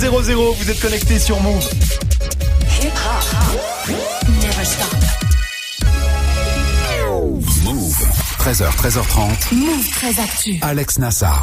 700, vous êtes connectés sur Move. 13h, 13h30. Move 13 Actu. Alex Nassar.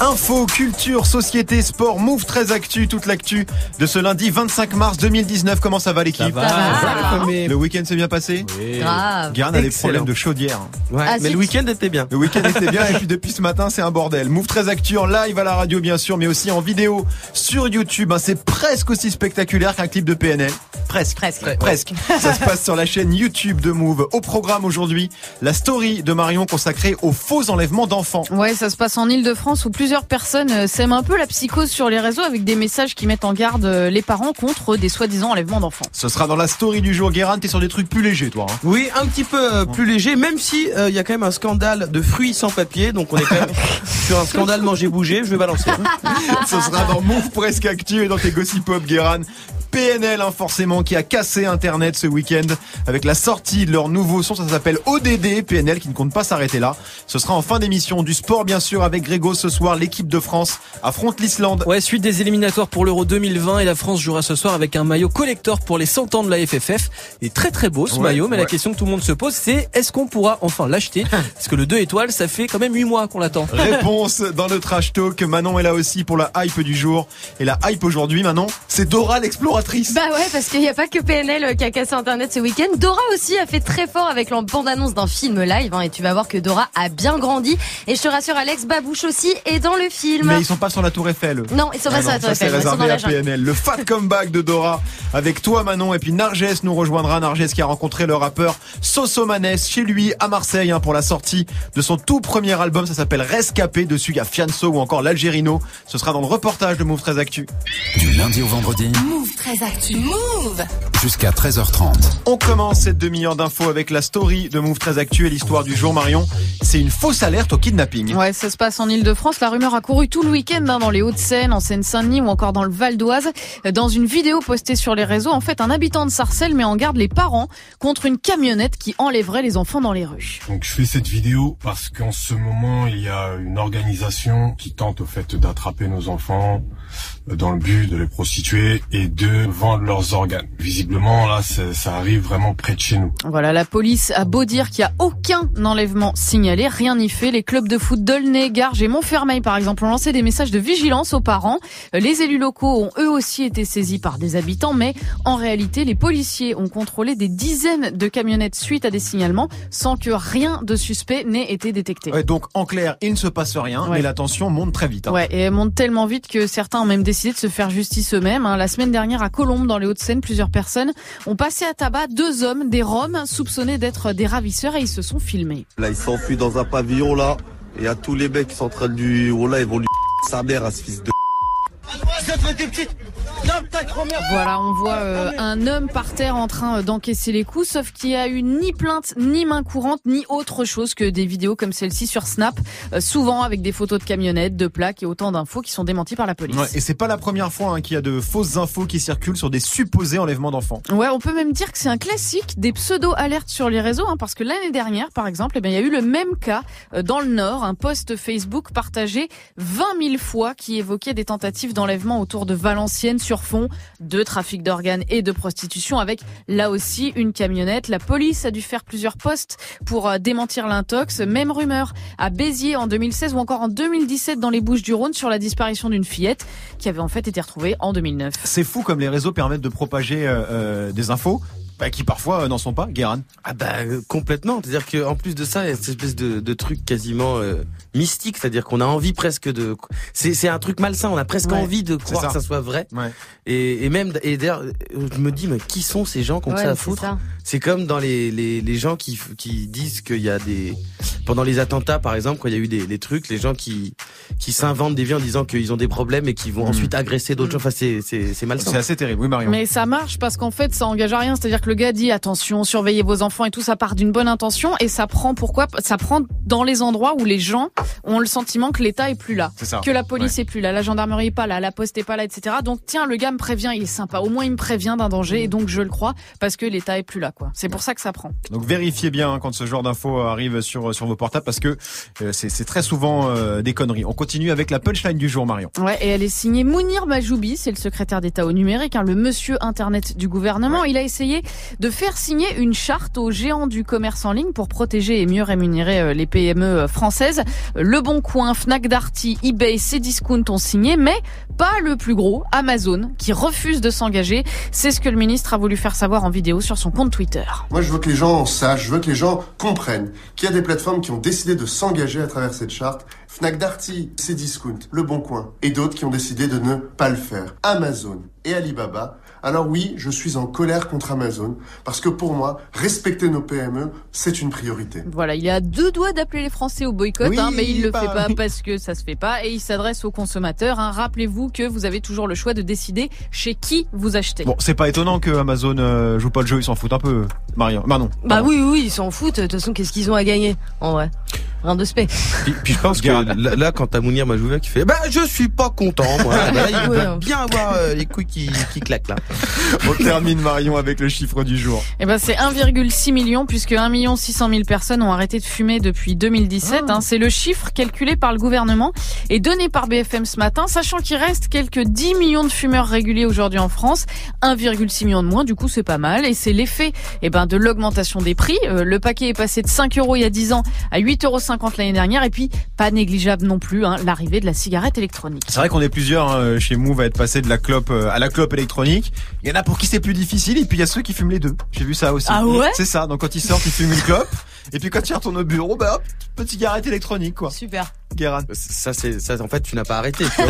Info, culture, société, sport, Move 13 Actu, toute l'actu de ce lundi 25 mars 2019. Comment ça va l'équipe Le week-end s'est bien passé? Grave. Garde a des problèmes de chaudière. Ouais, Ah, mais le week-end était bien. Le week-end était bien et puis depuis ce matin c'est un bordel. Move 13 Actu en live à la radio bien sûr, mais aussi en vidéo sur YouTube. hein. C'est presque aussi spectaculaire qu'un clip de PNL. Presque. Presque. Presque. Ça se passe sur la chaîne YouTube de Move. Au programme aujourd'hui, la story de Consacrée aux faux enlèvements d'enfants. Ouais, ça se passe en Ile-de-France où plusieurs personnes euh, sèment un peu la psychose sur les réseaux avec des messages qui mettent en garde euh, les parents contre des soi-disant enlèvements d'enfants. Ce sera dans la story du jour. Guérin, t'es sur des trucs plus légers toi. hein. Oui, un petit peu euh, plus léger, même si euh, il y a quand même un scandale de fruits sans papier, donc on est quand même sur un scandale manger bouger. Je vais balancer. Ce sera dans Move Presque Actu et dans tes Gossip Pop Guéran. PNL, hein, forcément, qui a cassé Internet ce week-end avec la sortie de leur nouveau son. Ça s'appelle ODD. PNL qui ne compte pas s'arrêter là. Ce sera en fin d'émission du sport, bien sûr, avec Grégo ce soir. L'équipe de France affronte l'Islande. Ouais, suite des éliminatoires pour l'Euro 2020 et la France jouera ce soir avec un maillot collector pour les 100 ans de la FFF. Et très très beau ce Ouais, maillot, mais la question que tout le monde se pose c'est est-ce qu'on pourra enfin l'acheter? Parce que le 2 étoiles, ça fait quand même 8 mois qu'on l'attend. Réponse dans le trash talk. Manon est là aussi pour la hype du jour. Et la hype aujourd'hui, Manon, c'est Dora Bah ouais, parce qu'il n'y a pas que PNL qui a cassé Internet ce week-end. Dora aussi a fait très fort avec la bande-annonce d'un film live. hein, et tu vas voir que Dora a bien grandi. Et je te rassure, Alex Babouche aussi est dans le film. Mais ils sont pas sur la tour Eiffel. Non, ils sont pas Ah sur la Tour ça, c'est Eiffel, ils sont dans réservé la à. PNL. Le fat comeback de Dora avec toi Manon et puis Narges nous rejoindra. Narges qui a rencontré le rappeur Sosomanes chez lui à Marseille hein, pour la sortie de son tout premier album. Ça s'appelle Rescapé. Dessus il y a Fianso ou encore l'Algérino. Ce sera dans le reportage de Move 13 Actu. Du lundi au vendredi Move 13 Actu. Move. jusqu'à 13h30. On commence cette demi-heure d'infos avec la story de Move 13 Actu et l'histoire du jour Marion. C'est une fausse alerte au kidnapping. Ouais, ça se passe en Ile-de-France. La rumeur a couru tout le week-end hein, dans les Hauts-de-Seine, en Seine-Saint-Denis ou encore dans le Val d'Oise. Dans une vidéo postée sur les réseaux, en fait, un habitant de Sarcelles met en garde les parents contre une camionnette qui enlèverait les enfants dans les rues. Donc je fais cette vidéo parce qu'en ce moment il y a une organisation qui tente au fait d'attraper nos enfants dans le but de les prostituer et de vendre leurs organes. Visiblement là ça, ça arrive vraiment près de chez nous. Voilà, la police a beau dire qu'il n'y a aucun enlèvement signalé, rien n'y fait. Les clubs de foot d'Aulnay, Garges et Montfermeil, par exemple, ont lancé des messages de vigilance aux parents. Les élus locaux ont eux aussi été saisis par des habitants, mais en réalité, les policiers ont contrôlé des dizaines de camionnettes suite à des signalements sans que rien de suspect n'ait été détecté. Ouais, donc en clair, il ne se passe rien, Ouais. mais la tension monte très vite. hein. Ouais, et elle monte tellement vite que certains ont même décidé de se faire justice eux-mêmes. hein. La semaine dernière, à Colombes, dans les Hauts-de-Seine, plusieurs personnes ont passé à tabac deux hommes, des Roms, soupçonnés d'être des ravisseurs, et ils se sont filmés. Là, il s'enfuit dans un pavillon, là. Et a tous les mecs qui sont en train de lui... Oh là, ils vont lui... Sa mère à ce fils de... Voilà, on voit euh, un homme par terre en train euh, d'encaisser les coups, sauf qu'il y a eu ni plainte, ni main courante, ni autre chose que des vidéos comme celle-ci sur Snap, euh, souvent avec des photos de camionnettes, de plaques et autant d'infos qui sont démenties par la police. Ouais, et c'est pas la première fois hein, qu'il y a de fausses infos qui circulent sur des supposés enlèvements d'enfants. Ouais, on peut même dire que c'est un classique des pseudo-alertes sur les réseaux, hein, parce que l'année dernière, par exemple, eh bien, il y a eu le même cas euh, dans le Nord, un post Facebook partagé 20 000 fois qui évoquait des tentatives d'enlèvement autour de Valenciennes sur fond de trafic d'organes et de prostitution, avec là aussi une camionnette. La police a dû faire plusieurs posts pour euh, démentir l'intox. Même rumeur à Béziers en 2016 ou encore en 2017 dans les Bouches-du-Rhône sur la disparition d'une fillette qui avait en fait été retrouvée en 2009. C'est fou comme les réseaux permettent de propager euh, euh, des infos bah, qui parfois euh, n'en sont pas, Guéran. Ah bah euh, complètement. C'est-à-dire qu'en plus de ça, il y a cette espèce de, de truc quasiment euh, mystique. C'est-à-dire qu'on a envie presque de. C'est c'est un truc malsain. On a presque Ouais, envie de croire ça. que ça soit vrai. Ouais. Et, et même et d'ailleurs, je me dis mais qui sont ces gens que Ouais, ça à c'est foutre ça. C'est comme dans les, les, les gens qui, qui disent qu'il y a des pendant les attentats par exemple quand il y a eu des, des trucs les gens qui qui s'inventent des vies en disant qu'ils ont des problèmes et qui vont Mhm. ensuite agresser d'autres gens. Enfin c'est c'est c'est malsain. C'est assez terrible, oui Marion. Mais ça marche parce qu'en fait, ça engage à rien. C'est-à-dire que le gars dit attention, surveillez vos enfants et tout, ça part d'une bonne intention et ça prend pourquoi? Ça prend dans les endroits où les gens ont le sentiment que l'État est plus là, ça. que la police est plus là, la gendarmerie est pas là, la poste est pas là, etc. Donc tiens, le gars me prévient, il est sympa. Au moins, il me prévient d'un danger et donc je le crois parce que l'État est plus là, quoi. C'est pour ça que ça prend. Donc vérifiez bien hein, quand ce genre d'infos arrive sur, sur vos portables parce que euh, c'est c'est très souvent euh, des conneries. On continue avec la punchline du jour, Marion. Ouais, et elle est signée Mounir Majoubi, c'est le secrétaire d'État au numérique, hein, le monsieur Internet du gouvernement. Il a essayé de faire signer une charte aux géants du commerce en ligne pour protéger et mieux rémunérer euh, les PME euh, françaises. Le Bon Coin, Fnac Darty, eBay, Cdiscount ont signé, mais pas le plus gros, Amazon, qui refuse de s'engager. C'est ce que le ministre a voulu faire savoir en vidéo sur son compte Twitter. Moi, je veux que les gens sachent, je veux que les gens comprennent qu'il y a des plateformes qui ont décidé de s'engager à travers cette charte. Fnac Darty, Cdiscount, Le Bon Coin et d'autres qui ont décidé de ne pas le faire. Amazon et Alibaba. Alors oui, je suis en colère contre Amazon parce que pour moi, respecter nos PME, c'est une priorité. Voilà, il est à deux doigts d'appeler les Français au boycott, Oui, hein, mais il le bah, fait pas oui. parce que ça se fait pas et il s'adresse aux consommateurs. hein. Rappelez-vous que vous avez toujours le choix de décider chez qui vous achetez. Bon, c'est pas étonnant que Amazon euh, joue pas le jeu, ils s'en foutent un peu. Marion, Manon. Bah oui, oui, ils s'en foutent. De toute façon, qu'est-ce qu'ils ont à gagner En vrai? Rien de spé. Puis, puis je pense que là, là, quand t'as Mounir Majoubi qui fait, bah je suis pas content, moi. Bah, là, il Ouais. bien avoir euh, les couilles qui, qui claquent là. On termine Marion avec le chiffre du jour. Eh ben c'est 1,6 million puisque 1 million 600 000 personnes ont arrêté de fumer depuis 2017. Ah. hein. C'est le chiffre calculé par le gouvernement et donné par BFM ce matin, sachant qu'il reste quelques 10 millions de fumeurs réguliers aujourd'hui en France, 1,6 million de moins. Du coup, c'est pas mal et c'est l'effet eh ben de l'augmentation des prix. Euh, le paquet est passé de 5 euros il y a 10 ans à 8,50 euros l'année dernière et puis pas négligeable non plus hein, l'arrivée de la cigarette électronique. C'est vrai qu'on est plusieurs hein, chez Move à être passé de la clope euh, à la clope électronique. Il y en a pour qui c'est plus difficile et puis il y a ceux qui fument les deux. J'ai vu ça aussi. Ah ouais? C'est ça. Donc quand ils sortent, ils fument une clope et puis quand ils retournent au bureau, bah hop, petite cigarette électronique quoi. Super. Guérin. Ça, c'est, ça, en fait, tu n'as pas arrêté. Tu as.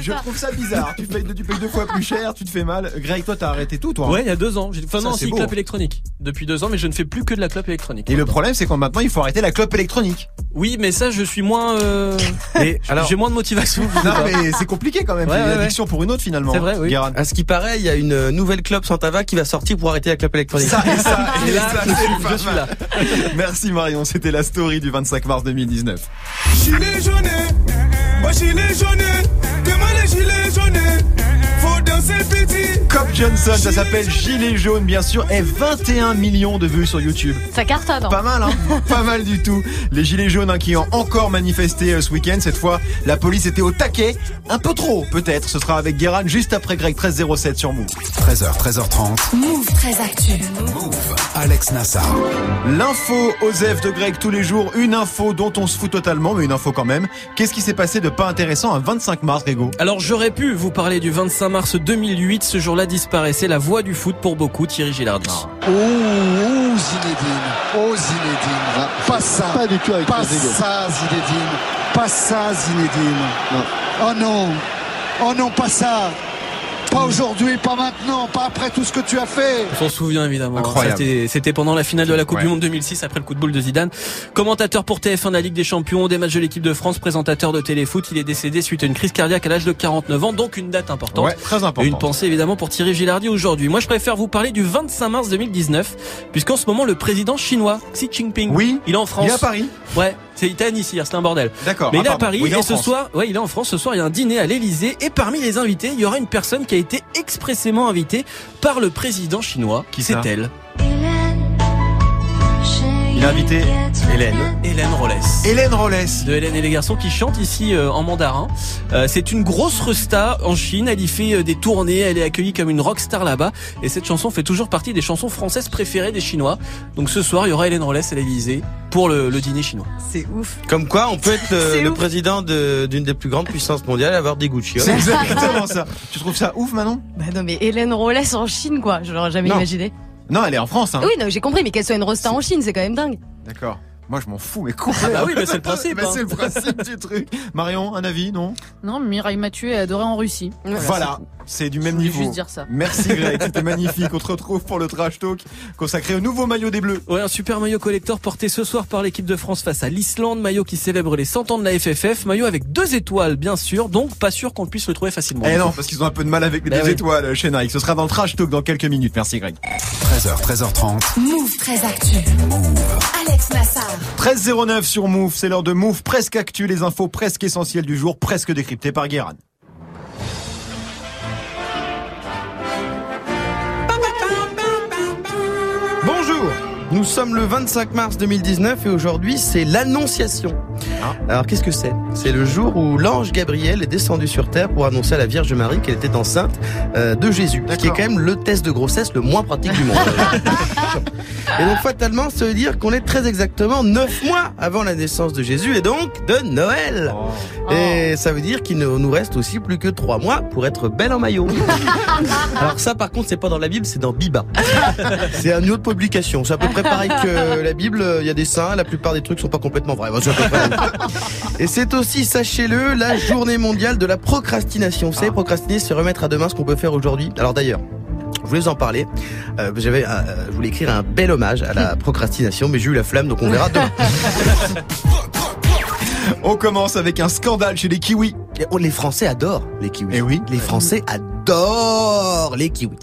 Je trouve ça bizarre. Tu payes, tu payes deux fois plus cher, tu te fais mal. Greg, toi t'as arrêté tout toi. hein Ouais, il y a deux ans. J'ai- Enfin Ça, non, c'est si clope électronique. Depuis deux ans, mais je ne fais plus que de la clope électronique. Et le problème c'est qu'en maintenant il faut arrêter la clope électronique. Oui, mais ça, je suis moins. Euh... Mais alors, J'ai moins de motivation. Non mais c'est compliqué quand même. Ouais, C'est une ouais, ouais. addiction pour une autre finalement. C'est vrai, oui. Guérin. à ce qui paraît, il y a une nouvelle clope sans tabac qui va sortir pour arrêter la clope électronique. Ça et ça, et Et là, ça, je c'est suis, pas je suis mal. là. Merci Marion, c'était la story du 25 mars 2019. Gilet jaune, oh gilet jaune, demain les gilets jaunes, faut danser petit. Cop Johnson, ça s'appelle Gilet jaune bien sûr, et 21 millions de vues sur YouTube. Ça cartonne. hein. Pas mal, hein Pas mal du tout. Les gilets jaunes hein, qui ont encore manifesté euh, ce week-end. Cette fois, la police était au taquet. Un peu trop, peut-être. Ce sera avec Guérin juste après Greg 1307 sur Move. 13h, 13h30. Move très actu. Alex Nassar. L'info Osef de Greg tous les jours. Une info dont on se fout totalement, mais une info quand même. Qu'est-ce qui s'est passé de pas intéressant un 25 mars, Grégo? Alors j'aurais pu vous parler du 25 mars 2008. Ce jour-là disparaissait la voix du foot pour beaucoup, Thierry Gilardi. Oh, oh Zinedine, oh Zinedine, pas ça, pas du tout avec pas ça Zinedine, pas ça Zinedine, oh non, oh non pas ça, pas aujourd'hui, pas maintenant, pas après tout ce que tu as fait. On s'en souvient évidemment. Incroyable. C'était- C'était pendant la finale de la Coupe Ouais. du Monde 2006 après le coup de boule de Zidane. Commentateur pour TF1 de la Ligue des Champions, des matchs de l'équipe de France, présentateur de téléfoot. Il est décédé suite à une crise cardiaque à l'âge de 49 ans, donc une date importante. Ouais, très Et important. une pensée évidemment pour Thierry Gilardi aujourd'hui. Moi je préfère vous parler du 25 mars 2019, puisqu'en ce moment le président chinois Xi Jinping, Oui. il est en France. Il est à Paris. Ouais, c'est Nice hier, c'est un bordel. D'accord. Mais Ah, il est à. Paris Oui, il est en et ce France. soir, ouais, il est en France. Ce soir, il y a un dîner à l'Elysée et parmi les invités, il y aura une personne qui a été expressément invitée par le président chinois. Qui C'est elle, Il a invité Hélène, Hélène Rollès. Hélène Rollès. de Hélène et les garçons qui chantent ici euh, en mandarin. Euh, c'est une grosse resta en Chine. Elle y fait euh, des tournées. Elle est accueillie comme une rockstar là-bas. Et cette chanson fait toujours partie des chansons françaises préférées des Chinois. Donc ce soir, il y aura Hélène Rollès à l'Elysée pour le, le dîner chinois. C'est ouf. Comme quoi, on peut être le, C'est le ouf. président de- d'une des plus grandes puissances mondiales et avoir des goûts de chiottes. C'est exactement ça. Tu trouves ça ouf, Manon? Bah non, mais Hélène Rollès en Chine, quoi. Je l'aurais jamais Non. imaginé. Non, elle est en France. Hein. Oui, non, j'ai compris, mais qu'elle soit une rosta en Chine, c'est quand même dingue. D'accord. Moi, je m'en fous, mais complètement. bah oui, mais c'est le principe, Mais hein. c'est le principe du truc. Marion, un avis, non? Non, Mireille Mathieu est adorée en Russie. Voilà, c'est du Je même voulais niveau. juste dire ça. Merci Greg, c'était magnifique. On te retrouve pour le trash talk consacré au nouveau maillot des Bleus. Ouais, un super maillot collector porté ce soir par l'équipe de France face à l'Islande. Maillot qui célèbre les 100 ans de la FFF. Maillot avec deux étoiles, bien sûr. Donc, pas sûr qu'on puisse le trouver facilement. Eh non, parce qu'ils ont un peu de mal avec les Bah deux oui. étoiles chez Nike. Ce sera dans le trash talk dans quelques minutes. Merci Greg. 13h, 13h30. Move très actu. Alex Nassar. 13.09 sur Move, c'est l'heure de Move presque actu, les infos presque essentielles du jour, presque décryptées par Guérin. Bonjour Nous sommes le 25 mars 2019 et aujourd'hui c'est l'Annonciation. Alors qu'est-ce que c'est? C'est le jour où l'ange Gabriel est descendu sur terre pour annoncer à la Vierge Marie qu'elle était enceinte euh, de Jésus, ce qui est quand même le test de grossesse le moins pratique du monde. et donc fatalement, ça veut dire qu'on est très exactement 9 mois avant la naissance de Jésus et donc de Noël. Et ça veut dire qu'il ne nous reste aussi plus que 3 mois pour être belle en maillot. Alors ça par contre c'est pas dans la Bible, c'est dans Biba. C'est une autre publication. C'est à peu près pareil que la Bible. Il y a des saints. La plupart des trucs sont pas complètement vrais. Bon, c'est à peu près la même chose. Et c'est aussi, sachez-le, la journée mondiale de la procrastination. Vous savez, procrastiner, c'est remettre à demain ce qu'on peut faire aujourd'hui. Alors d'ailleurs. Je voulais vous en parler. Euh, j'avais, euh, je voulais écrire un bel hommage à la procrastination, mais j'ai eu la flamme, donc on verra demain. On commence avec un scandale chez les kiwis. Oh, les Français adorent les kiwis. Eh oui. Les Français adorent les kiwis.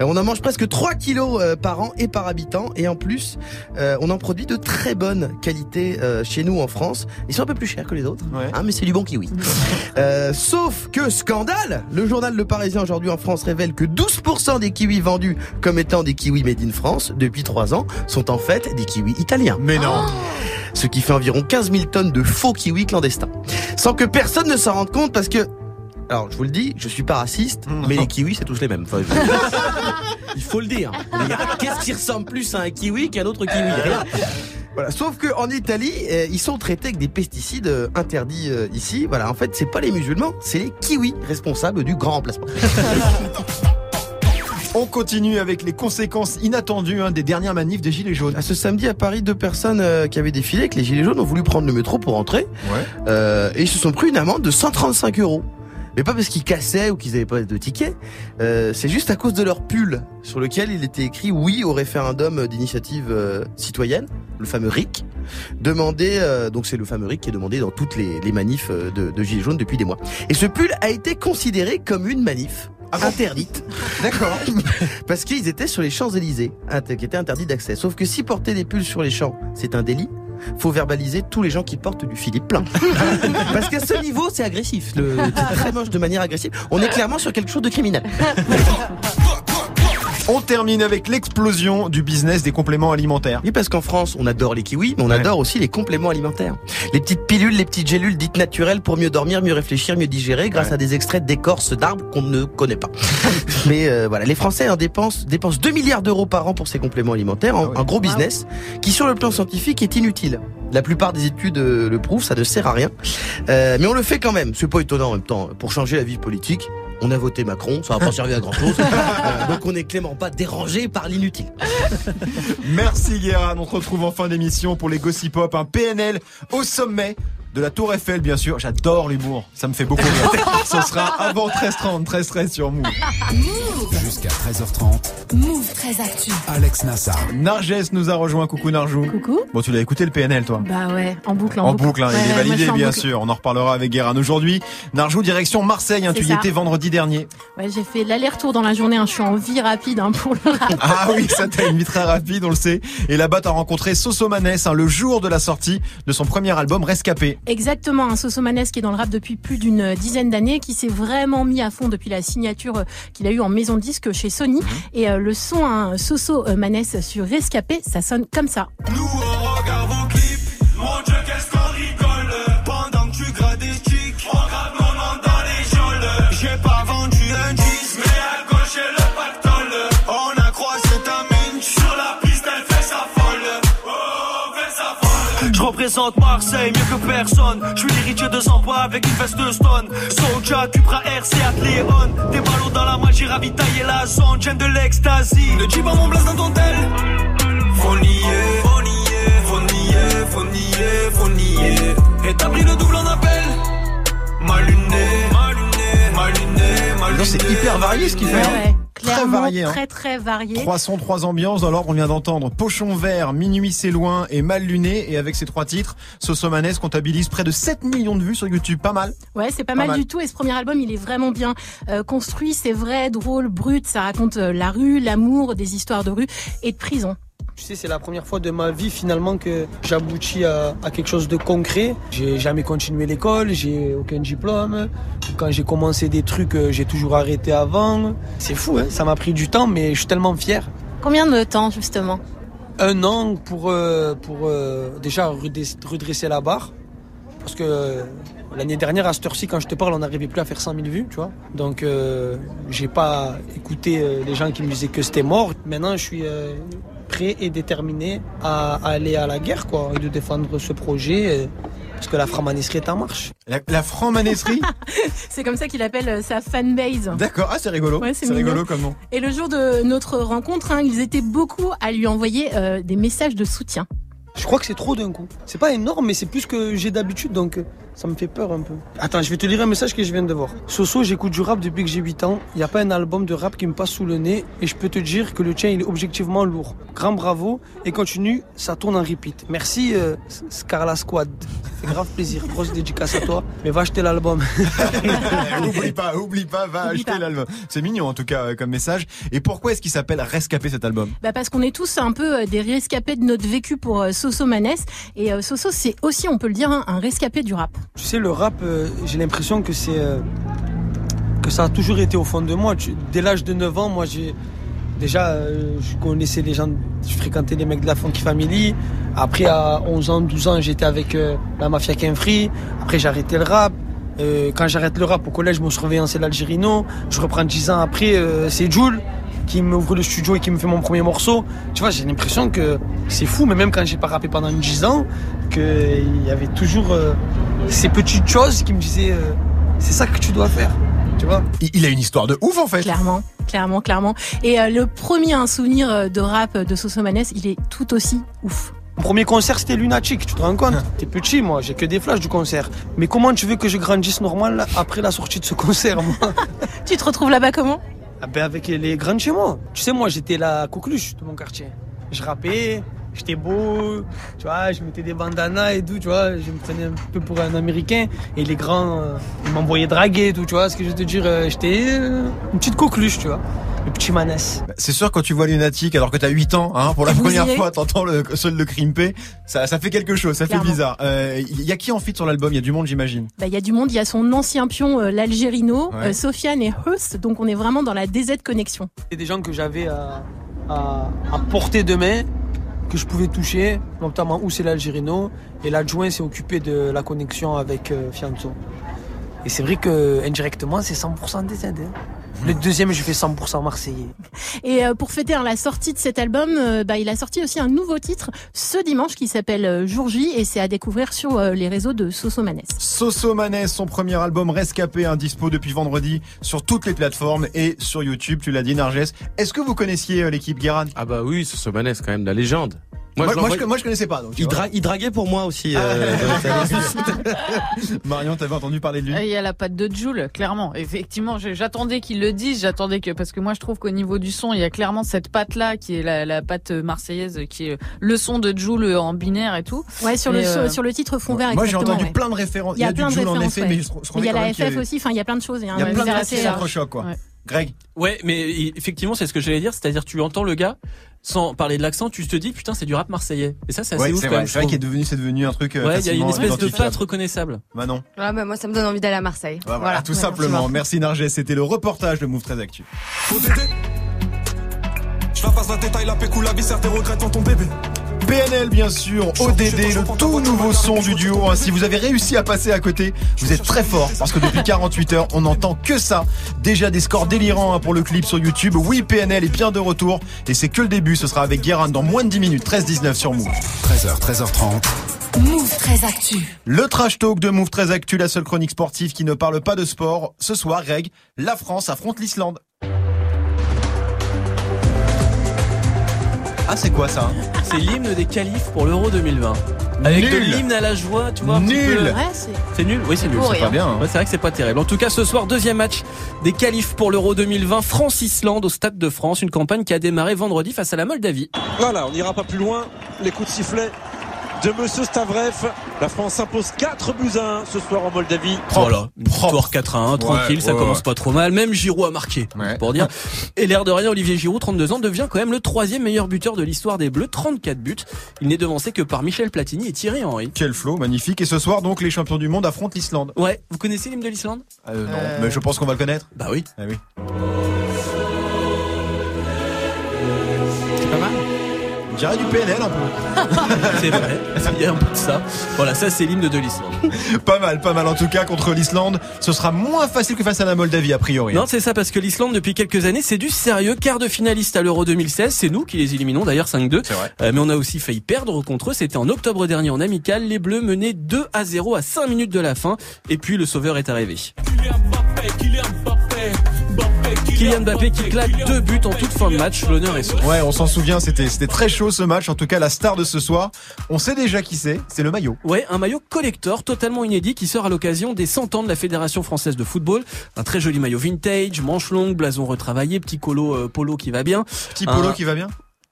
Euh, on en mange presque 3 kilos euh, par an et par habitant. Et en plus, euh, on en produit de très bonne qualité chez nous en France. Ils sont un peu plus chers que les autres, hein, mais c'est du bon kiwi. Euh, sauf que scandale Le journal Le Parisien aujourd'hui en France révèle que 12% des kiwis vendus comme étant des kiwis made in France depuis 3 ans sont en fait des kiwis italiens. Mais non Ce qui fait environ 15 000 tonnes de faux kiwis clandestins. Sans que personne ne s'en rende compte parce que alors, je vous le dis, je suis pas raciste, mais les kiwis, c'est tous les mêmes. Enfin, je- Il faut le dire. Qu'est-ce qui ressemble plus à un kiwi qu'à un autre kiwi? Rien. Voilà. Sauf que en Italie, euh, ils sont traités avec des pesticides euh, interdits euh, ici. Voilà. En fait, c'est pas les musulmans, c'est les kiwis responsables du grand remplacement. On continue avec les conséquences inattendues hein, des dernières manifs des Gilets jaunes. À ce samedi à Paris, deux personnes euh, qui avaient défilé avec les gilets jaunes ont voulu prendre le métro pour entrer. Euh, et ils se sont pris une amende de 135 euros. Mais pas parce qu'ils cassaient ou qu'ils avaient pas de ticket. Euh, c'est juste à cause de leur pull sur lequel il était écrit oui au référendum d'initiative citoyenne, le fameux RIC. Demandé, euh, donc c'est le fameux RIC qui est demandé dans toutes les, les manifs de, de gilets jaunes depuis des mois. Et ce pull a été considéré comme une manif interdite. D'accord. Parce qu'ils étaient sur les Champs-Élysées, qui étaient interdits d'accès. Sauf que si porter des pulls sur les champs, c'est un délit, faut verbaliser tous les gens qui portent du Philippe plein. Parce qu'à ce niveau, c'est agressif. Le, c'est très moche de manière agressive. On est clairement sur quelque chose de criminel. On termine avec l'explosion du business des compléments alimentaires. Oui, parce qu'en France, on adore les kiwis, mais on adore aussi les compléments alimentaires. Les petites pilules, les petites gélules dites naturelles pour mieux dormir, mieux réfléchir, mieux digérer, grâce à des extraits d'écorce d'arbres qu'on ne connaît pas. mais euh, voilà, les Français en dépensent, dépensent 2 milliards d'euros par an pour ces compléments alimentaires, un, un gros business qui, sur le plan scientifique, est inutile. La plupart des études euh, le prouvent, ça ne sert à rien. Euh, mais on le fait quand même. C'est pas étonnant en même temps. Pour changer la vie politique, on a voté Macron, ça va pas servir à grand chose. donc on n'est clément pas dérangé par l'inutile. Merci Guérin, on se retrouve en fin d'émission pour les Gossip Hop, un PNL au sommet de la Tour Eiffel bien sûr. J'adore l'humour, ça me fait beaucoup rire. Ce sera avant 13h30, 13h13 sur Move. Jusqu'à 13h30. Move très actu. Alex Nassar. Narges nous a rejoint, coucou Narjou. Coucou. Bon tu l'as écouté le PNL toi? Bah ouais, en boucle, en, En boucle, hein, il Ouais, est validé bien boucle. sûr. On en reparlera avec Guérin. Aujourd'hui, Narjou, direction Marseille. Hein, tu y étais vendredi dernier. Ouais, j'ai fait l'aller-retour dans la journée. hein. Je suis en vie rapide hein, pour le rap. Ah oui, ça t'a une vie très rapide, on le sait. Et là-bas, t'as rencontré Soso Manès, hein, le jour de la sortie de son premier album Rescapé. Exactement, un Soso Manès qui est dans le rap depuis plus d'une dizaine d'années, qui s'est vraiment mis à fond depuis la signature qu'il a eue en maison de disque chez Sony. Et euh, le son hein, Soso Manès sur Rescapé, ça sonne comme ça. Nous représente Marseille mieux que personne. Je suis l'héritier de Zampa avec une veste de stone. Soja, Cupra, RC, Atléon. Des ballons dans la main, j'ai ravitaillé la zone. J'aime de l'ecstasy. Ne dis pas mon blaze dans ton tel Faut nier, faut nier, faut nier, faut nier, faut nier Et t'as pris le double en appel Mal luné, mal luné, mal luné, mal luné Non, c'est hyper varié ce qu'il fait. Ouais, hein. Très varié. hein. très très varié. Trois sons, trois ambiances. Dans l'ordre, on vient d'entendre Pochon vert, Minuit c'est loin et Mal luné. Et avec ces trois titres, Soso Manès comptabilise près de 7 millions de vues sur YouTube. Pas mal. Ouais, c'est pas, Pas mal, mal. du tout. Et ce premier album, il est vraiment bien euh, construit. C'est vrai, drôle, brut. Ça raconte euh, la rue, l'amour, des histoires de rue et de prison. Tu sais, c'est la première fois de ma vie finalement que j'aboutis à, à quelque chose de concret. J'ai jamais continué l'école, j'ai aucun diplôme. Quand j'ai commencé des trucs, euh, j'ai toujours arrêté avant. C'est fou, hein ça m'a pris du temps, mais je suis tellement fier. Combien de temps, justement un an pour, euh, pour euh, déjà redresser, la barre. Parce que l'année dernière, à cette heure-ci, quand je te parle, on n'arrivait plus à faire 100 000 vues, tu vois. Donc, euh, j'ai pas écouté euh, les gens qui me disaient que c'était mort. Maintenant, je suis euh, prêt et déterminé à, à aller à la guerre, quoi, et de défendre ce projet. parce que la framanesserie est en marche. La, la franc-manesserie C'est comme ça qu'il appelle euh, sa fanbase. D'accord, ah c'est rigolo. Ouais, c'est rigolo comme nom. Et le jour de notre rencontre, hein, ils étaient beaucoup à lui envoyer euh, des messages de soutien. Je crois que c'est trop d'un coup. C'est pas énorme, mais c'est plus que j'ai d'habitude, donc euh, ça me fait peur un peu. Attends, je vais te lire un message que je viens de voir. Soso, j'écoute du rap depuis que j'ai 8 ans. Il n'y a pas un album de rap qui me passe sous le nez, et je peux te dire que le tien, il est objectivement lourd. Grand bravo, et continue, ça tourne en repeat. Merci, euh, Scarla Squad. Ça fait grave plaisir. Grosse dédicace à toi, mais va acheter l'album. oublie pas, oublie pas, va Oublie acheter l'album. C'est mignon en tout cas euh, comme message. Et pourquoi est-ce qu'il s'appelle Rescapé cet album? Bah parce qu'on est tous un peu euh, des rescapés de notre vécu pour Soso Manès. Et Soso, c'est aussi, on peut le dire, hein, un rescapé du rap. Tu sais, le rap, euh, j'ai l'impression que c'est. euh, que ça a toujours été au fond de moi. Dès l'âge de 9 ans, moi, j'ai. Déjà, euh, je connaissais les gens, je fréquentais les mecs de la Funky Family. Après, à 11 ans, 12 ans, j'étais avec la Mafia Free. Après, j'ai arrêté le rap. Quand j'arrête le rap au collège, mon surveillant, c'est l'Algérino. Je reprends 10 ans après, c'est Jules qui m'ouvre le studio et qui me fait mon premier morceau. Tu vois, j'ai l'impression que c'est fou, mais même quand j'ai pas rappé pendant 10 ans, qu'il y avait toujours ces petites choses qui me disaient euh, c'est ça que tu dois faire. Tu vois Il a une histoire de ouf en fait. Clairement, clairement, clairement. Et euh, le premier un souvenir euh, de rap de Soso Manès, il est tout aussi ouf. Mon premier concert, c'était Lunatic, tu te rends compte? T'es petit, moi, j'ai que des flashs du concert. Mais comment tu veux que je grandisse normal après la sortie de ce concert, moi? Tu te retrouves là-bas comment? Ah ben avec les grands chez moi. Tu sais, moi, j'étais la coqueluche de mon quartier. Je rappais, j'étais beau, tu vois, je mettais des bandanas et tout, tu vois, je me prenais un peu pour un Américain. Et les grands, euh, ils m'envoyaient draguer et tout, tu vois, ce que je veux te dire, euh, j'étais euh, une petite coqueluche, tu vois. Le petit manès. Bah, C'est sûr quand tu vois Lunatic alors que t'as 8 ans, hein, pour la Vous première fois t'entends le seul de Crimpé, ça, ça fait quelque chose, ça Clairement. fait bizarre. Euh, Il y a qui en fit sur l'album? Il y a du monde j'imagine. Bah, Il y a du monde, il y a son ancien pion, euh, l'Algérino, Ouais. euh, Sofiane et Hust, donc on est vraiment dans la DZ connexion. C'est des gens que j'avais à, à, à portée de main, que je pouvais toucher, notamment où c'est l'Algérino, et l'adjoint s'est occupé de la connexion avec euh, Fianzo. Et c'est vrai que indirectement, c'est 100% des aides. Le deuxième, je fais 100% marseillais. Et euh, pour fêter hein, la sortie de cet album, euh, bah, il a sorti aussi un nouveau titre ce dimanche qui s'appelle euh, Jour J et c'est à découvrir sur les réseaux de Soso Manès. Soso Manès, son premier album Rescapé, un dispo depuis vendredi sur toutes les plateformes et sur YouTube, tu l'as dit Narges. Est-ce que vous connaissiez l'équipe Guéran Ah bah oui, Soso Manès quand même, la légende. Moi, je, moi, je connaissais pas. Donc, il, dra- il draguait pour moi aussi. Euh, Marion, t'avais entendu parler de lui? Il y a la patte de Joule, clairement. Effectivement, j'attendais qu'il le dise, j'attendais que parce que moi je trouve qu'au niveau du son, il y a clairement cette patte là qui est la, la patte marseillaise, qui est le son de Joule en binaire et tout. Ouais, sur le, euh, sur le titre Fond Vert. Moi, j'ai entendu ouais. plein de références. Il y a, du plein de Jul en références, effet, ouais. mais je, je Mais il y a la FF avait- aussi, enfin il y a plein de choses. Il y a plein de accrochocs, quoi. ouais. Greg Ouais, mais effectivement, c'est ce que j'allais dire, c'est-à-dire tu entends le gars sans parler de l'accent, tu te dis putain, c'est du rap marseillais. Et ça, c'est assez Ouais, ouf c'est quand vrai, même. c'est vrai qu'il est devenu, c'est devenu un truc. euh, Ouais, il y a une espèce de patte reconnaissable. Manon. Ah, bah, moi, ça me donne envie d'aller à Marseille. Bah, voilà, tout simplement. Merci Narges, c'était le reportage de Move 13 Actu. Je la passe la détail, la pécou, la viscère, tes regrets dans ton bébé. PNL bien sûr, ODD, le tout nouveau son du duo. hein. Si vous avez réussi à passer à côté, vous êtes très fort parce que depuis 48 heures, on n'entend que ça. Déjà des scores délirants hein, pour le clip sur YouTube. Oui, PNL est bien de retour et c'est que le début. Ce sera avec Guérin dans moins de 10 minutes, 13-19 sur Move. 13h, 13h30. Move très actu. Le trash talk de Move 13 Actu, la seule chronique sportive qui ne parle pas de sport. Ce soir, Greg, la France affronte l'Islande. Ah, c'est quoi ça C'est l'hymne des qualifs pour l'Euro 2020. Avec de l'hymne à la joie, tu vois. un Nul. peu- Ouais, c'est- C'est nul Oui, c'est nul. C'est pas bien. hein. Ouais, c'est vrai que c'est pas terrible. En tout cas, ce soir, deuxième match des qualifs pour l'Euro 2020. France-Islande au Stade de France. Une campagne qui a démarré vendredi face à la Moldavie. Voilà, on n'ira pas plus loin. Les coups de sifflet de Monsieur Stavrev. La France s'impose 4 buts à 1 ce soir en Moldavie. Voilà, une victoire 4 à 1, tranquille, Ouais, ça ouais, commence ouais. pas trop mal. Même Giroud a marqué, pour dire. Et l'air de rien, Olivier Giroud, 32 ans, devient quand même le troisième meilleur buteur de l'histoire des Bleus, 34 buts. Il n'est devancé que par Michel Platini et Thierry Henry. Quel flow, magnifique. Et ce soir, donc, les champions du monde affrontent l'Islande. Ouais, vous connaissez l'hymne de l'Islande? Euh, non, mais je pense qu'on va le connaître. Bah oui. Ah oui. Dirait du PNL un peu. C'est vrai, il y a un peu de ça. Voilà, ça c'est l'hymne de l'Islande. Pas mal, pas mal en tout cas contre l'Islande. Ce sera moins facile que face à la Moldavie a priori. Non, c'est ça parce que l'Islande depuis quelques années, c'est du sérieux. Quart de finaliste à l'Euro 2016, c'est nous qui les éliminons d'ailleurs 5-2. Euh, mais on a aussi failli perdre contre eux. C'était en octobre dernier en amical. Les Bleus menaient 2 à 0 à 5 minutes de la fin. Et puis le sauveur est arrivé. Kylian Mbappé qui claque deux buts en toute fin de match. L'honneur est sauf. Ouais, on s'en souvient, c'était c'était très chaud ce match. En tout cas, la star de ce soir, on sait déjà qui c'est. C'est le maillot. Ouais, un maillot collector totalement inédit qui sort à l'occasion des 100 ans de la Fédération française de football. Un très joli maillot vintage, manche longue, blason retravaillé, petit colo euh, polo qui va bien. Petit polo Un- qui va bien.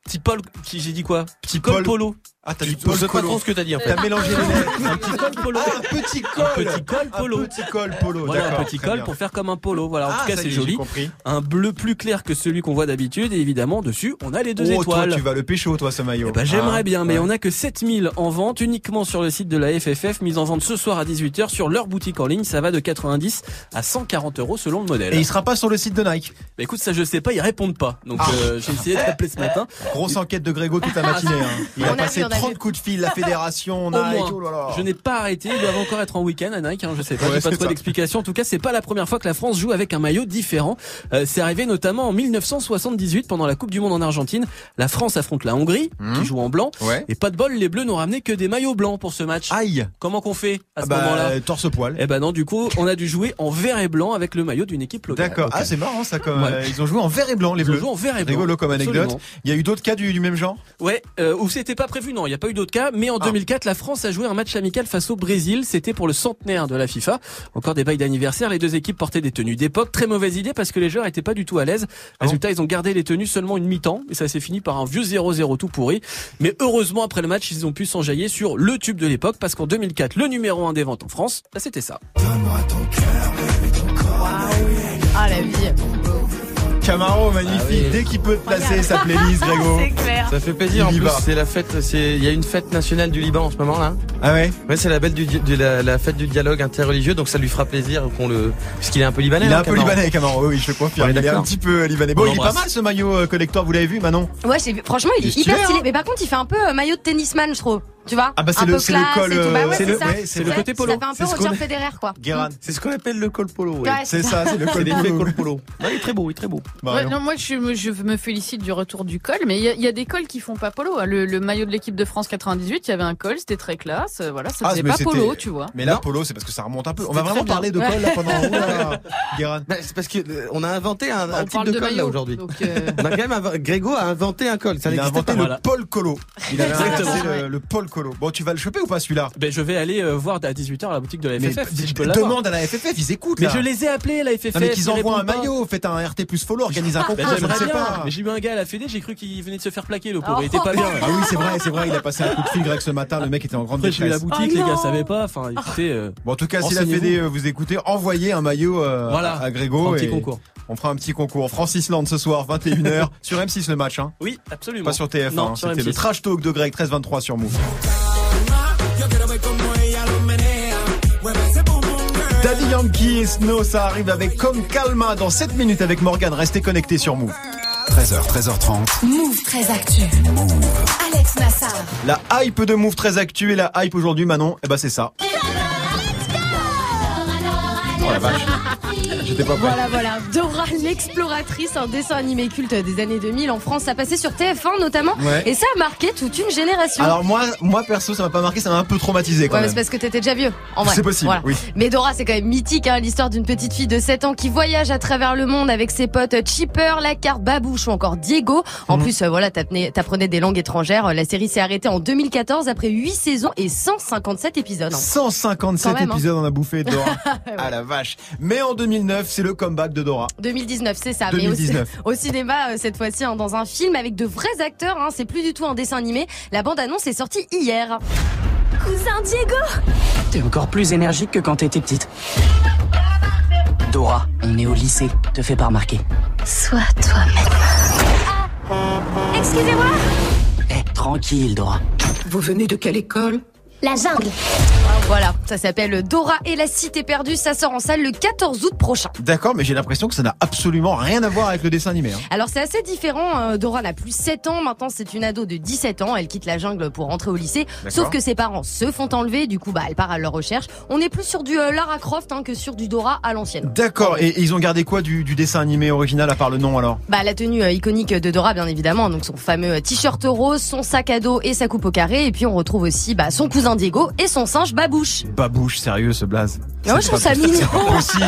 Petit Paul, qui j'ai dit quoi Petit Paul- polo. Ah, t'as Tu- dit Paul je sais pas trop ce que t'as dit en fait. T'as mélangé les lettres. Un petit col polo. Ah, un petit col. Un petit col polo. Un petit col polo. Voilà, un petit col pour faire comme un polo. Voilà, en Ah, tout cas c'est joli. Un bleu plus clair que celui qu'on voit d'habitude et évidemment dessus on a les deux Oh, étoiles. toi, tu vas le pécho, toi, ce maillot. Ben, j'aimerais Hein bien, mais Ouais. on a que 7000 en vente uniquement sur le site de la FFF, mise en vente ce soir à 18h sur leur boutique en ligne. Ça va de 90 à 140 euros selon le modèle. Et il sera pas sur le site de Nike. Bah écoute, ça je sais pas, ils répondent pas. Donc Ah. euh, j'ai essayé d'appeler ce matin. Grosse enquête de Grégo toute la matinée. hein. Il a passé vu, on a 30 vu. coups de fil, la fédération, Au Nike, moins. oh là là. Je n'ai pas arrêté, ils doivent encore être en week-end à Nike, hein, je sais pas, Ouais, j'ai pas trop d'explications. En tout cas, c'est pas la première fois que la France joue avec un maillot différent. Euh, c'est arrivé notamment en 1978 pendant la Coupe du Monde en Argentine. La France affronte la Hongrie, qui joue en blanc. Ouais. Et pas de bol, les Bleus n'ont ramené que des maillots blancs pour ce match. Aïe. Comment qu'on fait à ce Ah bah, moment-là torse poil. Eh ben non, du coup, on a dû jouer en vert et blanc avec le maillot d'une équipe locale. D'accord. Ah, c'est marrant ça. Comme Ouais. euh, ils ont joué en vert et blanc, les Ils ont bleus. joué en vert et blanc. Rigolo comme anecdote. Absolument. Il y a eu d'autres cas du, du même genre? Ouais, euh, où c'était pas prévu, non, il n'y a pas eu d'autres cas, mais en Ah. 2004, la France a joué un match amical face au Brésil, c'était pour le centenaire de la FIFA. Encore des bails d'anniversaire, les deux équipes portaient des tenues d'époque, très mauvaise idée parce que les joueurs étaient pas du tout à l'aise. Résultat, ils ont gardé les tenues seulement une mi-temps, et ça s'est fini par un vieux 0-0 tout pourri. Mais heureusement, après le match, ils ont pu s'enjailler sur le tube de l'époque, parce qu'en 2004, le numéro 1 des ventes en France, bah, c'était ça. Ah la vie. Camaro, magnifique. Dès qu'il peut te placer sa playlist, Grégo. C'est clair. Ça fait plaisir. En Il plus, c'est la fête. C'est il y a une fête nationale du Liban en ce moment là. Ah ouais. Ouais, c'est la belle du di- de la, la fête du dialogue interreligieux. Donc ça lui fera plaisir qu'on le, puisqu'il est un peu libanais. Il est hein, un peu Camaro. libanais, Camaro. Oui, je te confirme. Il est un petit peu libanais. Bon, On il est pas mal ce maillot euh, collector. Vous l'avez vu, Manon? Ouais, franchement, il Il est hyper stylé. hein. Mais par contre, il fait un peu euh, maillot de tennisman, je trouve. Tu vois Ah bah, c'est le- c'est le col, et tout. Bah euh, ouais, c'est le- ça. ouais, c'est le Ouais, côté polo. Ça fait un peu Roger Federer, quoi. Guérin. C'est ce qu'on appelle le col polo. Ouais, C'est ça, c'est le col polo. col polo. Il est très beau, il est très beau. Ouais, non, moi, je me, je me félicite du retour du col, mais il y, a- il y a des cols qui font pas polo. hein. Le, le maillot de l'équipe de France 98, il y avait un col, c'était très classe. euh, Voilà, ça Ah, faisait pas polo, tu vois. Mais là, Non. polo, c'est parce que ça remonte un peu. On va vraiment parler de col là pendant. Bah, c'est parce que euh, on a inventé un, Bah, type de, col là aujourd'hui. donc, On a quand même inv- Grégo a inventé un col. Ça Il a inventé pas. le. Paul Colo. Il a Exactement. inventé le, le Paul Colo. Bon, tu vas le choper ou pas celui-là Ben, je vais aller euh, voir à 18h à la boutique de la Mais FFF si d- je peux demande à la FFF, ils écoutent. Mais là. je les ai appelés, la FFF. Non, mais qu'ils ils envoient un pas. maillot, faites un RT plus follow, organise un Ben, concours, je ne sais pas. Mais j'ai eu un gars à la Fédé, j'ai cru qu'il venait de se faire plaquer, le pauvre. Oh. Il était pas bien. Ah oui, c'est vrai, c'est vrai, il a passé un coup de fil Greg ce matin, le mec était en grande Après, j'ai eu la détresse. boutique, Oh les gars savaient pas. Enfin, écoutez, euh, Bon, en tout cas, si la. Fédé euh, vous écoutez, envoyez un maillot euh, Voilà. à Grégo. un petit et concours. On fera un petit concours. France-Islande ce soir, 21h, sur M6 le match, hein. Oui, absolument. Pas sur TF1, Non, hein. sur c'était le M6. trash talk de Greg, 13-23 sur Move. Daddy Yankee et Snow, ça arrive avec Comme Calma dans 7 minutes avec Morgan. Restez connectés sur Move. 13h, 13h30. Move très actu. Alex Nassar. La hype de Move très actuelle et la hype aujourd'hui, Manon, eh ben c'est ça. Oh la vache. J'étais pas prêt. Voilà, voilà. Dora l'exploratrice, un dessin animé culte des années 2000 en France. Ça passait sur TF1 notamment. Ouais. Et ça a marqué toute une génération. Alors moi, moi perso, ça m'a pas marqué, ça m'a un peu traumatisé quand Ouais, même. c'est parce que t'étais déjà vieux. En vrai. C'est possible, Voilà. oui. Mais Dora, c'est quand même mythique, hein, l'histoire d'une petite fille de 7 ans qui voyage à travers le monde avec ses potes Chipper, la carte Babouche ou encore Diego. En Mhm. plus, euh, voilà, t'apprenais des langues étrangères. La série s'est arrêtée en 2014 après 8 saisons et 157 épisodes. hein. 157 Quand même, hein. épisodes on a bouffé Dora. Ah la vache. Mais en 2009, c'est le comeback de Dora. 2019, c'est ça. 2019. Mais au, au cinéma, euh, cette fois-ci, hein, dans un film avec de vrais acteurs. Hein, c'est plus du tout un dessin animé. La bande-annonce est sortie hier. Cousin Diego T'es encore plus énergique que quand t'étais petite. Dora, on est au lycée, te fais pas remarquer. Sois toi-même. Excusez-moi Eh, tranquille, Dora. Vous venez de quelle école? La jungle. Voilà, ça s'appelle Dora et la cité perdue. Ça sort en salle le 14 août prochain. D'accord, mais j'ai l'impression que ça n'a absolument rien à voir avec le dessin animé. hein. Alors c'est assez différent. euh, Dora n'a plus 7 ans. Maintenant c'est une ado de 17 ans. Elle quitte la jungle pour rentrer au lycée. Sauf que ses parents se font enlever. Du coup, bah elle part à leur recherche. On est plus sur du euh, Lara Croft hein, que sur du Dora à l'ancienne. D'accord, et, et ils ont gardé quoi du, du dessin animé original à part le nom alors? Bah la tenue euh, iconique de Dora bien évidemment, donc son fameux euh, t-shirt rose, son sac à dos et sa coupe au carré, et puis on retrouve aussi bah, son cousin Diego et son singe Babouche. Babouche, sérieux ce blaze. C'est je trouve ça mignon. Possible.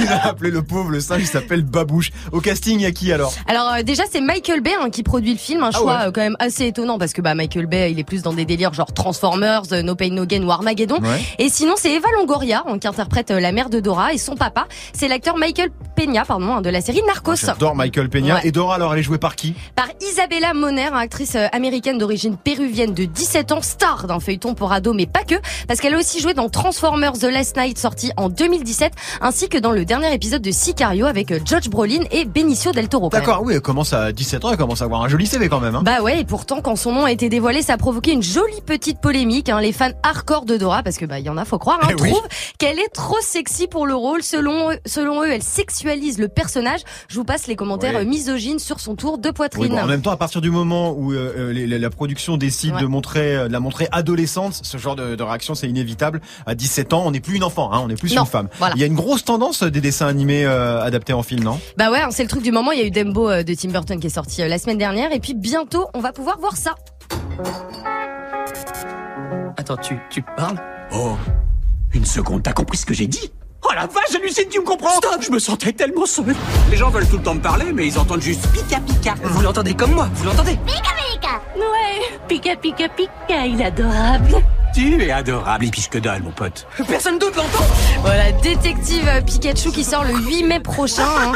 Il a appelé le pauvre, le singe, il s'appelle Babouche. Au casting, il y a qui alors? Alors euh, déjà c'est Michael Bay hein, qui produit le film, un Ah choix ouais. euh, quand même assez étonnant parce que bah Michael Bay il est plus dans des délires genre Transformers, euh, No Pain No Gain ou Armageddon. Ouais. Et sinon c'est Eva Longoria hein, qui interprète la mère de Dora et son papa c'est l'acteur Michael Peña pardon hein, de la série Narcos. J'adore Michael Peña. Ouais. Et Dora alors, elle est jouée par qui? Par Isabella Moner, actrice américaine d'origine péruvienne de 17 ans, star d'un feuilleton pour ados, mais pas que, parce qu'elle a aussi joué dans Transformers The Last Night, sorti en 2017, ainsi que dans le dernier épisode de Sicario avec euh, George Brolin et Benicio del Toro. D'accord, oui, elle commence à 17 ans, elle commence à avoir un joli CV quand même. Hein. Bah ouais, et pourtant quand son nom a été dévoilé, ça a provoqué une jolie petite polémique. Hein. Les fans hardcore de Dora, parce que bah il y en a, faut croire, hein, Eh oui. trouvent qu'elle est trop sexy pour le rôle. Selon eux, selon eux, elle sexualise le personnage. Je vous passe les commentaires euh, misogynes sur son tour de Oui, poitrine. bon, en même temps, à partir du moment où euh, euh, les- la, production décide Ouais. de montrer, euh, de la montrer adolescente, ce genre de, de réaction, c'est inévitable. À 17 ans, on n'est plus une enfant, hein, on n'est plus Non, une femme. voilà. Il y a une grosse tendance des dessins animés euh, adaptés en film, non? Bah ouais, c'est le truc du moment. Il y a eu Dembo euh, de Tim Burton qui est sorti euh, la semaine dernière, et puis bientôt, on va pouvoir voir ça. Attends, tu, tu parles? Oh, une seconde, t'as compris ce que j'ai dit? Oh la vache, Lucine, tu me comprends? Stop, je me sentais tellement seul. Les gens veulent tout le temps me parler, mais ils entendent juste pika pika. Vous l'entendez comme moi, vous l'entendez? Pika pika. Ouais. Pika pika pika, il est adorable. Tu es adorable, et puis que dalle, mon pote. Personne d'autre l'entend Voilà, détective Pikachu qui sort le 8 mai prochain. hein.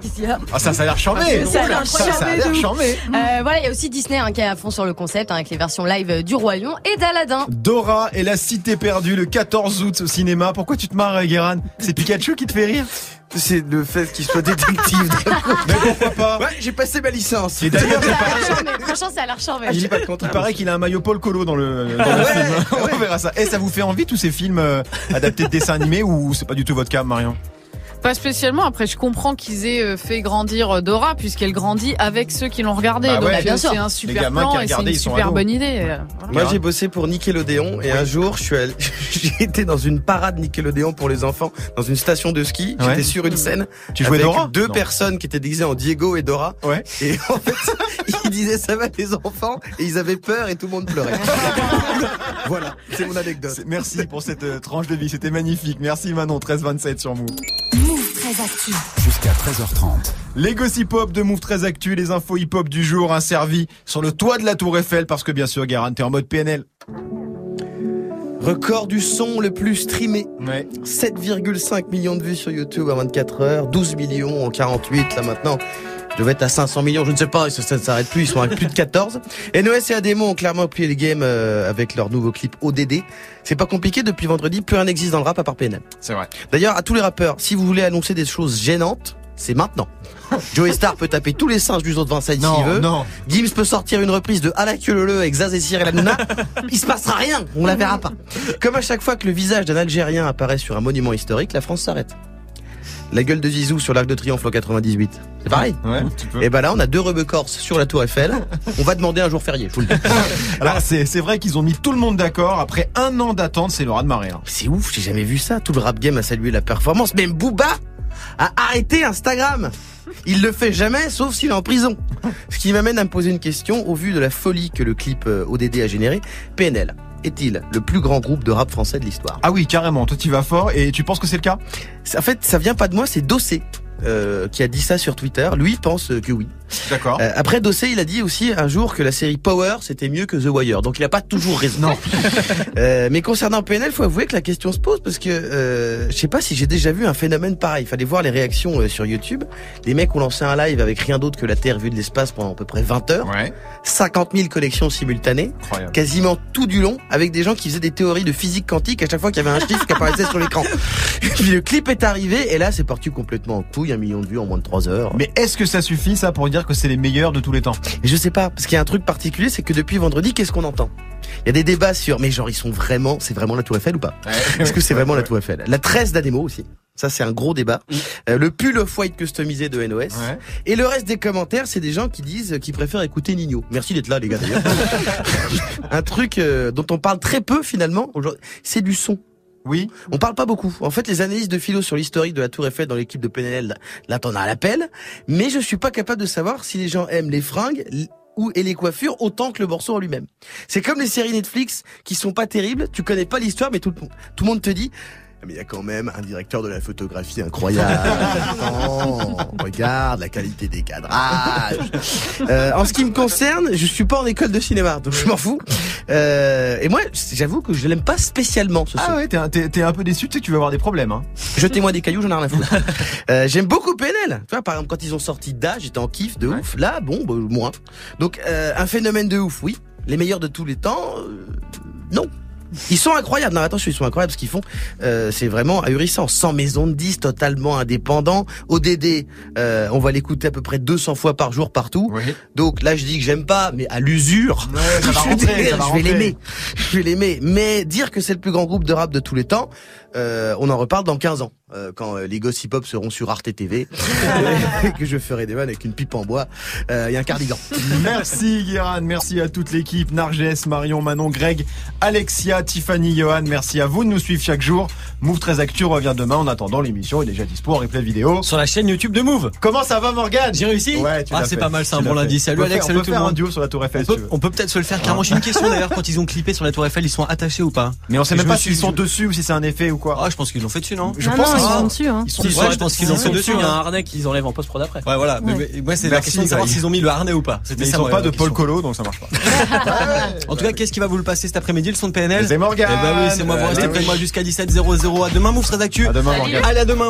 Qu'est-ce qu'il y a Ah, ça, ça a l'air charmé Ça a l'air Ça, ça a charmé l'air de ouf. charmé Euh, voilà, il y a aussi Disney hein, qui est à fond sur le concept hein, avec les versions live du Roi Lion et d'Aladin. Dora et la cité perdue le 14 août au cinéma. Pourquoi tu te marres, Guéran? C'est Pikachu qui te fait rire? C'est le fait qu'il soit détective. Mais pourquoi pas Ouais, j'ai passé ma licence. Et d'ailleurs, il Ça a l'air charmé. Franchement, ça a l'air charmé. il, il paraît qu'il a un maillot Paul Colo dans le, dans le Ouais, film. On verra ça. Et ça vous fait envie tous ces films euh, adaptés de dessins animés ou c'est pas du tout votre cas, Marion? Pas spécialement. Après, je comprends qu'ils aient euh, fait grandir euh, Dora puisqu'elle grandit avec ceux qui l'ont regardé. Bah Donc ouais, euh, bien sûr. c'est un super plan et c'est une ils sont super bonne idée. voilà. Moi, j'ai bossé pour Nickelodeon et un jour, je suis allé, j'ai été dans une parade Nickelodeon pour les enfants, dans une station de ski. Ouais. J'étais sur une scène. Tu jouais avec Dora? Deux Non. personnes qui étaient déguisées en Diego et Dora. Ouais. Et en fait, ils disaient ça va les enfants? Et ils avaient peur et tout le monde pleurait. voilà, c'est mon anecdote. Merci pour cette euh, tranche de vie, c'était magnifique. Merci Manon, 1327 sur Move. Très actu. Jusqu'à 13h30. Les gossip hop de Move très actu, les infos hip hop du jour, un servi sur le toit de la Tour Eiffel parce que bien sûr, Guérin, t'es en mode PNL. Record du son le plus streamé. Ouais. 7,5 millions de vues sur YouTube à 24 heures, 12 millions en 48 là maintenant. Je devais être à 500 millions, je ne sais pas, ça ne s'arrête plus, ils sont à plus de 14. NOS et Ademo ont clairement plié le game euh, avec leur nouveau clip ODD. C'est pas compliqué, depuis vendredi, plus rien n'existe dans le rap à part PNL. C'est vrai. D'ailleurs, à tous les rappeurs, si vous voulez annoncer des choses gênantes, c'est maintenant. Joey Star peut taper tous les singes du zoo de Vincennes s'il veut. non. Gims peut sortir une reprise de Ala que le avec Zaz et Cyril Hanouna. Il se passera rien, on la verra pas. Comme à chaque fois que le visage d'un Algérien apparaît sur un monument historique, la France s'arrête. La gueule de Zizou sur l'Arc de Triomphe en 98. C'est pareil. Ouais, un petit peu. Et ben là, on a deux rebeux corses sur la Tour Eiffel. On va demander un jour férié, je vous le dis. Alors c'est c'est vrai qu'ils ont mis tout le monde d'accord. Après un an d'attente, c'est le raz de marée. hein. C'est ouf, j'ai jamais vu ça. Tout le rap game a salué la performance. Même Booba a arrêté Instagram. Il le fait jamais, sauf s'il est en prison. Ce qui m'amène à me poser une question au vu de la folie que le clip euh, ODD a généré. PNL est-il le plus grand groupe de rap français de l'histoire? Ah oui, carrément. Toi, tu vas fort et tu penses que c'est le cas? En fait, ça vient pas de moi, c'est Dossé. euh, qui a dit ça sur Twitter, lui pense que oui. D'accord. Euh, après Dossé, il a dit aussi un jour que la série Power c'était mieux que The Wire, donc il a pas toujours raison. Non. Euh, mais concernant PNL, faut avouer que la question se pose parce que euh, je sais pas si j'ai déjà vu un phénomène pareil. Il fallait voir les réactions euh, sur YouTube. Les mecs ont lancé un live avec rien d'autre que la Terre vue de l'espace pendant à peu près 20 heures. Ouais. 50 000 connexions simultanées. Incroyable. Quasiment tout du long avec des gens qui faisaient des théories de physique quantique à chaque fois qu'il y avait un chiffre qui apparaissait sur l'écran. Puis le clip est arrivé et là c'est parti complètement en couille, un million de vues en moins de 3 heures. Mais est-ce que ça suffit ça pour dire que c'est les meilleurs de tous les temps Et je sais pas, parce qu'il y a un truc particulier, c'est que depuis vendredi, qu'est-ce qu'on entend? Il y a des débats sur, mais genre ils sont vraiment, c'est vraiment la Tour Eiffel ou pas? Est-ce que c'est vraiment la Tour Eiffel? La 13 d'Ademo aussi. Ça, c'est un gros débat. Euh, le pull off-white customisé de NOS. Et le reste des commentaires, c'est des gens qui disent qu'ils préfèrent écouter Nino. Merci d'être là, les gars, d'ailleurs. un truc euh, dont on parle très peu, finalement, aujourd'hui, c'est du son. Oui. On parle pas beaucoup. En fait, les analystes de philo sur l'historique de la Tour Eiffel dans l'équipe de PNL, là, t'en as à l'appel. Mais je suis pas capable de savoir si les gens aiment les fringues ou et les coiffures autant que le morceau en lui-même. C'est comme les séries Netflix qui sont pas terribles. Tu connais pas l'histoire, mais tout le monde te dit. Mais il y a quand même un directeur de la photographie incroyable. Oh, regarde la qualité des cadrages. Euh, en ce qui me concerne, je suis pas en école de cinéma, donc je m'en fous. Euh, et moi, j'avoue que je l'aime pas spécialement ce son. Ah ouais, t'es un, t'es- t'es un peu déçu, tu sais que tu vas avoir des problèmes. Hein. Jetez-moi des cailloux, j'en ai rien à foutre. Euh, J'aime beaucoup PNL. Tu vois, par exemple, quand ils ont sorti Da, j'étais en kiff de ouf. Là, bon, bah, moins. Donc, un phénomène de ouf, oui. Les meilleurs de tous les temps, non. Ils sont incroyables. Non, attention, ils sont incroyables ce qu'ils font. Euh, c'est vraiment ahurissant. Sans maison de 10, totalement indépendant. ODD, euh, on va l'écouter à peu près 200 fois par jour partout. Donc là, je dis que j'aime pas, mais à l'usure, ça va je, je vais l'aimer. Je vais l'aimer. Mais dire que c'est le plus grand groupe de rap de tous les temps, euh, on en reparle dans 15 ans. Euh, quand euh, les Gossip Hop seront sur Arte TV, et que je ferai des vannes avec une pipe en bois euh, et un cardigan. Merci Guéran, merci à toute l'équipe, Narges, Marion, Manon, Greg, Alexia, Tiffany, Johan, merci à vous de nous suivre chaque jour. Move 13 Actu revient demain. En attendant, l'émission est déjà dispo en replay vidéo. Sur la chaîne YouTube de Move. Comment ça va Morgane? J'ai réussi Ouais, tu Ah, c'est pas mal, c'est un bon lundi. Salut On peut Alex, salut on peut tout le faire monde. un duo sur la Tour Eiffel, On peut, on peut peut-être se le faire carrément. J'ai une question d'ailleurs, quand ils ont clippé sur la Tour Eiffel, ils sont attachés ou pas? Mais on sait même me pas s'ils sont dessus ou si c'est un effet ou quoi. Ah, je pense qu'ils l'ont fait dessus, non? Je pense ils sont- dessus. Hein. ils sont ouais, je pense qu'ils l'ont fait dessus. Il y a un hein. harnais qu'ils enlèvent en post-prod après. Ouais, voilà. Mais, Ouais. mais moi, c'est la question de savoir s'ils ont mis le harnais ou pas. Mais C'était ils moi, pas de Paul question. Colo, donc ça marche pas. En tout cas, qu'est-ce qui va vous le passer cet après-midi, le son de PNL C'est Morgane. Eh ben oui, c'est moi, vous Allez, restez près de moi jusqu'à 17h00. À demain, très actu. À demain, Morgane. Allez, à demain.